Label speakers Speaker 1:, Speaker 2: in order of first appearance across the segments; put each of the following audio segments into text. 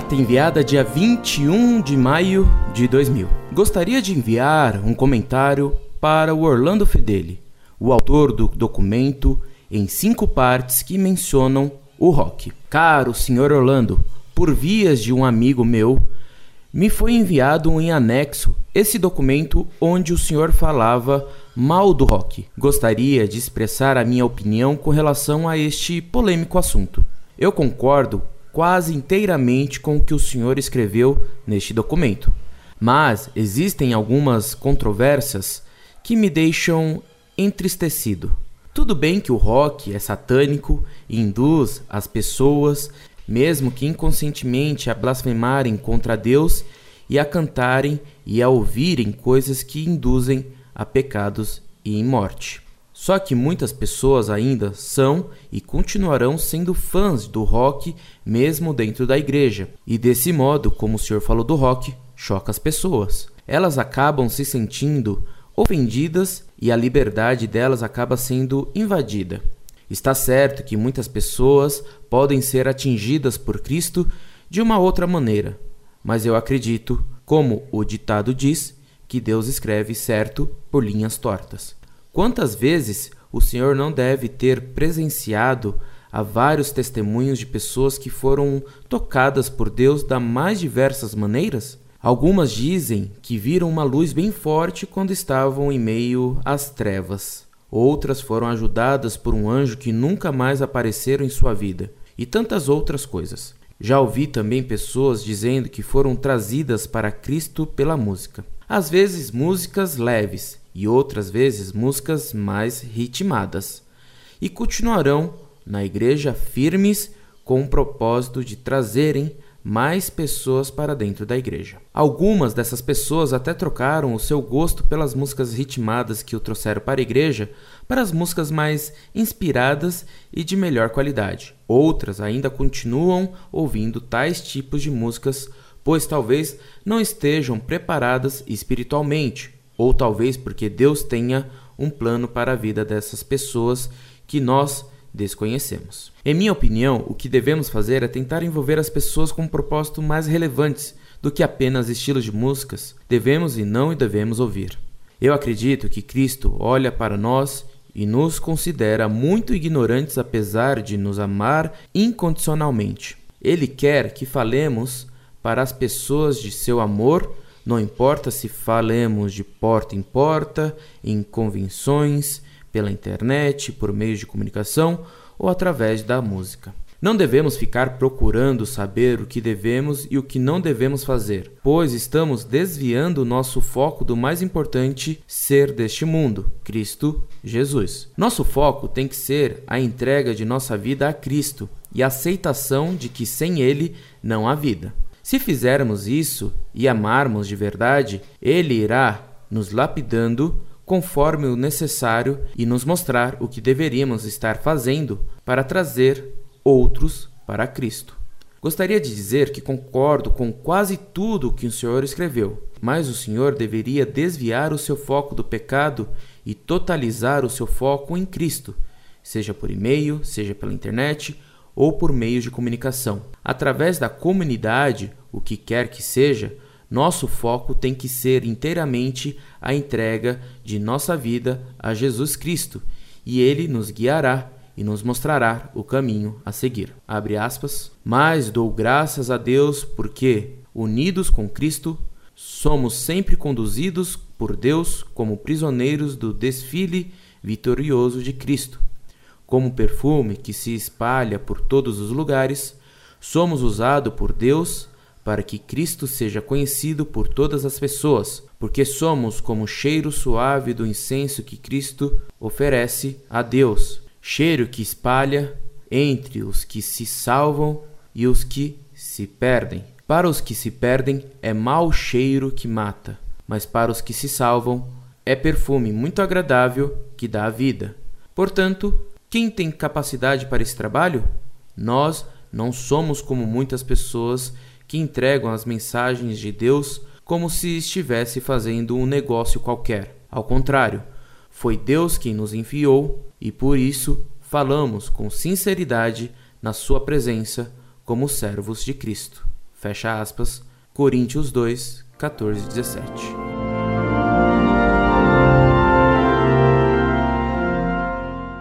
Speaker 1: Carta enviada dia 21 de maio de 2000. Gostaria de enviar um comentário para o Orlando Fedeli, o autor do documento em cinco partes que mencionam o rock. Caro senhor Orlando, por vias de um amigo meu, me foi enviado em anexo esse documento onde o senhor falava mal do rock. Gostaria de expressar a minha opinião com relação a este polêmico assunto. Eu concordo quase inteiramente com o que o senhor escreveu neste documento, mas existem algumas controvérsias que me deixam entristecido. Tudo bem que o rock é satânico e induz as pessoas, mesmo que inconscientemente, a blasfemarem contra Deus e a cantarem e a ouvirem coisas que induzem a pecados e em morte. Só que muitas pessoas ainda são e continuarão sendo fãs do rock mesmo dentro da igreja. E desse modo, como o senhor falou do rock, choca as pessoas. Elas acabam se sentindo ofendidas e a liberdade delas acaba sendo invadida. Está certo que muitas pessoas podem ser atingidas por Cristo de uma outra maneira, mas eu acredito, como o ditado diz, que Deus escreve certo por linhas tortas. Quantas vezes o Senhor não deve ter presenciado a vários testemunhos de pessoas que foram tocadas por Deus da mais diversas maneiras? Algumas dizem que viram uma luz bem forte quando estavam em meio às trevas. Outras foram ajudadas por um anjo que nunca mais apareceram em sua vida, e tantas outras coisas. Já ouvi também pessoas dizendo que foram trazidas para Cristo pela música. Às vezes músicas leves, e outras vezes músicas mais ritmadas, e continuarão na igreja firmes com o propósito de trazerem mais pessoas para dentro da igreja. Algumas dessas pessoas até trocaram o seu gosto pelas músicas ritmadas que o trouxeram para a igreja para as músicas mais inspiradas e de melhor qualidade. Outras ainda continuam ouvindo tais tipos de músicas, pois talvez não estejam preparadas espiritualmente ou talvez porque Deus tenha um plano para a vida dessas pessoas que nós desconhecemos. Em minha opinião, o que devemos fazer é tentar envolver as pessoas com um propósito mais relevantes do que apenas estilos de músicas. Devemos e não devemos ouvir. Eu acredito que Cristo olha para nós e nos considera muito ignorantes apesar de nos amar incondicionalmente. Ele quer que falemos para as pessoas de seu amor não importa se falemos de porta em porta, em convenções, pela internet, por meios de comunicação ou através da música. Não devemos ficar procurando saber o que devemos e o que não devemos fazer, pois estamos desviando o nosso foco do mais importante ser deste mundo, Cristo Jesus. Nosso foco tem que ser a entrega de nossa vida a Cristo e a aceitação de que sem Ele não há vida. Se fizermos isso e amarmos de verdade, Ele irá nos lapidando conforme o necessário e nos mostrar o que deveríamos estar fazendo para trazer outros para Cristo. Gostaria de dizer que concordo com quase tudo que o Senhor escreveu, mas o Senhor deveria desviar o seu foco do pecado e totalizar o seu foco em Cristo, seja por e-mail, seja pela internet ou por meios de comunicação. Através da comunidade, o que quer que seja, nosso foco tem que ser inteiramente a entrega de nossa vida a Jesus Cristo, e ele nos guiará e nos mostrará o caminho a seguir. Abre aspas. Mas dou graças a Deus porque, unidos com Cristo, somos sempre conduzidos por Deus como prisioneiros do desfile vitorioso de Cristo como perfume que se espalha por todos os lugares, somos usados por Deus para que Cristo seja conhecido por todas as pessoas, porque somos como o cheiro suave do incenso que Cristo oferece a Deus, cheiro que espalha entre os que se salvam e os que se perdem. Para os que se perdem é mau cheiro que mata, mas para os que se salvam é perfume muito agradável que dá a vida. Portanto, quem tem capacidade para esse trabalho? Nós não somos como muitas pessoas que entregam as mensagens de Deus como se estivesse fazendo um negócio qualquer. Ao contrário, foi Deus quem nos enviou e por isso falamos com sinceridade na Sua presença como servos de Cristo. Fecha aspas. Coríntios 2, 14 e 17.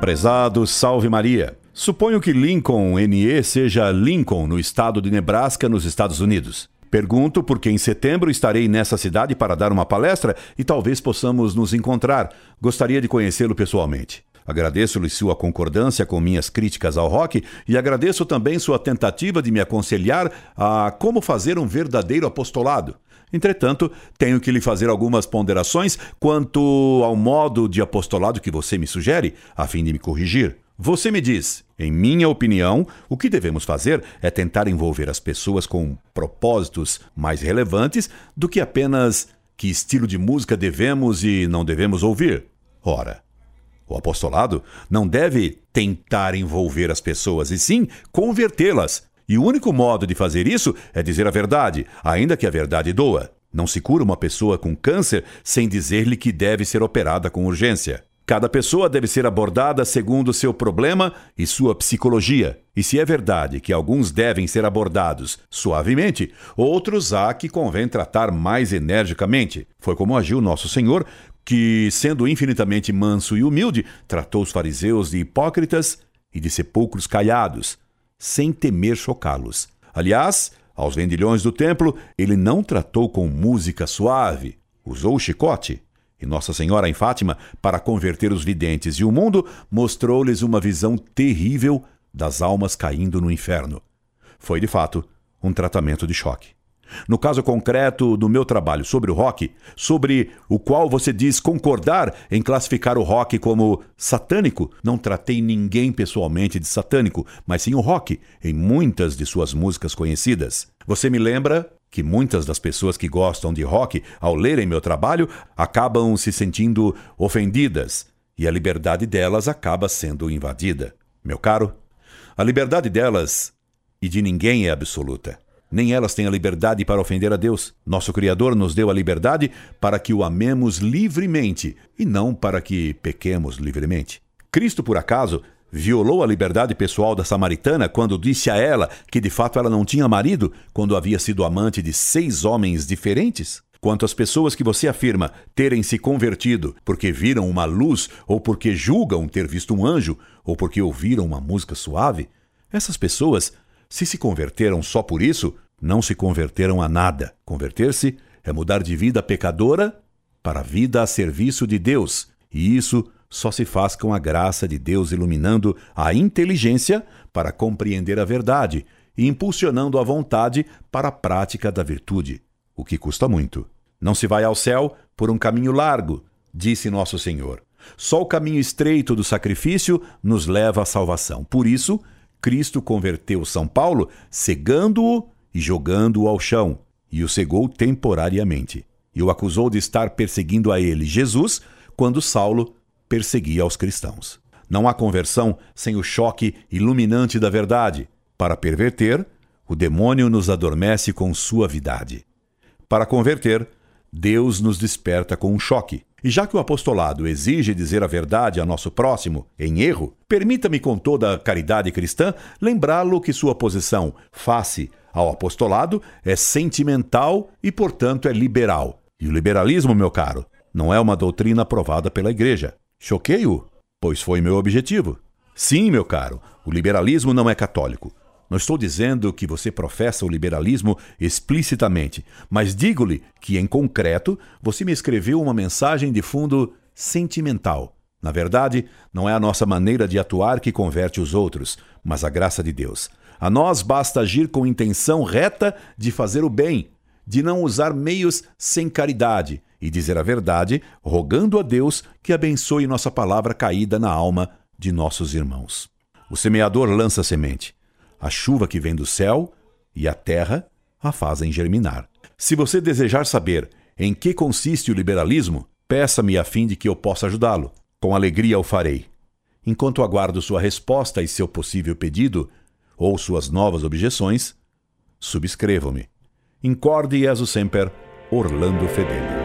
Speaker 2: Prezado Salve Maria. Suponho que Lincoln NE seja Lincoln, no estado de Nebraska, nos Estados Unidos. Pergunto porque em setembro estarei nessa cidade para dar uma palestra e talvez possamos nos encontrar. Gostaria de conhecê-lo pessoalmente. Agradeço-lhe sua concordância com minhas críticas ao rock e agradeço também sua tentativa de me aconselhar a como fazer um verdadeiro apostolado. Entretanto, tenho que lhe fazer algumas ponderações quanto ao modo de apostolado que você me sugere, a fim de me corrigir. Você me diz, em minha opinião, o que devemos fazer é tentar envolver as pessoas com propósitos mais relevantes do que apenas que estilo de música devemos e não devemos ouvir. Ora, o apostolado não deve tentar envolver as pessoas, e sim convertê-las. E o único modo de fazer isso é dizer a verdade, ainda que a verdade doa. Não se cura uma pessoa com câncer sem dizer-lhe que deve ser operada com urgência. Cada pessoa deve ser abordada segundo seu problema e sua psicologia. E se é verdade que alguns devem ser abordados suavemente, outros há que convém tratar mais energicamente. Foi como agiu nosso Senhor que, sendo infinitamente manso e humilde, tratou os fariseus de hipócritas e de sepulcros caiados, sem temer chocá-los. Aliás, aos vendilhões do templo, ele não tratou com música suave, usou o chicote. E Nossa Senhora em Fátima, para converter os videntes e o mundo, mostrou-lhes uma visão terrível das almas caindo no inferno. Foi, de fato, um tratamento de choque. No caso concreto do meu trabalho sobre o rock, sobre o qual você diz concordar em classificar o rock como satânico, não tratei ninguém pessoalmente de satânico, mas sim o rock em muitas de suas músicas conhecidas. Você me lembra que muitas das pessoas que gostam de rock, ao lerem meu trabalho, acabam se sentindo ofendidas e a liberdade delas acaba sendo invadida. Meu caro, a liberdade delas e de ninguém é absoluta. Nem elas têm a liberdade para ofender a Deus. Nosso Criador nos deu a liberdade para que o amemos livremente e não para que pequemos livremente. Cristo, por acaso, violou a liberdade pessoal da samaritana quando disse a ela que de fato ela não tinha marido quando havia sido amante de seis homens diferentes? Quanto às pessoas que você afirma terem se convertido porque viram uma luz, ou porque julgam ter visto um anjo, ou porque ouviram uma música suave, essas pessoas se se converteram só por isso, não se converteram a nada. Converter-se é mudar de vida pecadora para vida a serviço de Deus, e isso só se faz com a graça de Deus iluminando a inteligência para compreender a verdade e impulsionando a vontade para a prática da virtude, o que custa muito. Não se vai ao céu por um caminho largo, disse nosso Senhor. Só o caminho estreito do sacrifício nos leva à salvação. Por isso, Cristo converteu São Paulo, cegando-o e jogando-o ao chão, e o cegou temporariamente. E o acusou de estar perseguindo a ele, Jesus, quando Saulo perseguia aos cristãos. Não há conversão sem o choque iluminante da verdade. Para perverter, o demônio nos adormece com suavidade. Para converter, Deus nos desperta com um choque. E já que o apostolado exige dizer a verdade a nosso próximo em erro, permita-me, com toda a caridade cristã, lembrá-lo que sua posição face ao apostolado é sentimental e, portanto, é liberal. E o liberalismo, meu caro, não é uma doutrina aprovada pela Igreja. Choquei-o, pois foi meu objetivo. Sim, meu caro, o liberalismo não é católico. Não estou dizendo que você professa o liberalismo explicitamente, mas digo-lhe que, em concreto, você me escreveu uma mensagem de fundo sentimental. Na verdade, não é a nossa maneira de atuar que converte os outros, mas a graça de Deus. A nós basta agir com intenção reta de fazer o bem, de não usar meios sem caridade e dizer a verdade, rogando a Deus que abençoe nossa palavra caída na alma de nossos irmãos. O semeador lança semente a chuva que vem do céu e a terra a fazem germinar. Se você desejar saber em que consiste o liberalismo, peça-me a fim de que eu possa ajudá-lo. Com alegria o farei. Enquanto aguardo sua resposta e seu possível pedido, ou suas novas objeções, subscrevam-me. Incorde Jesus Semper, Orlando Fedeli.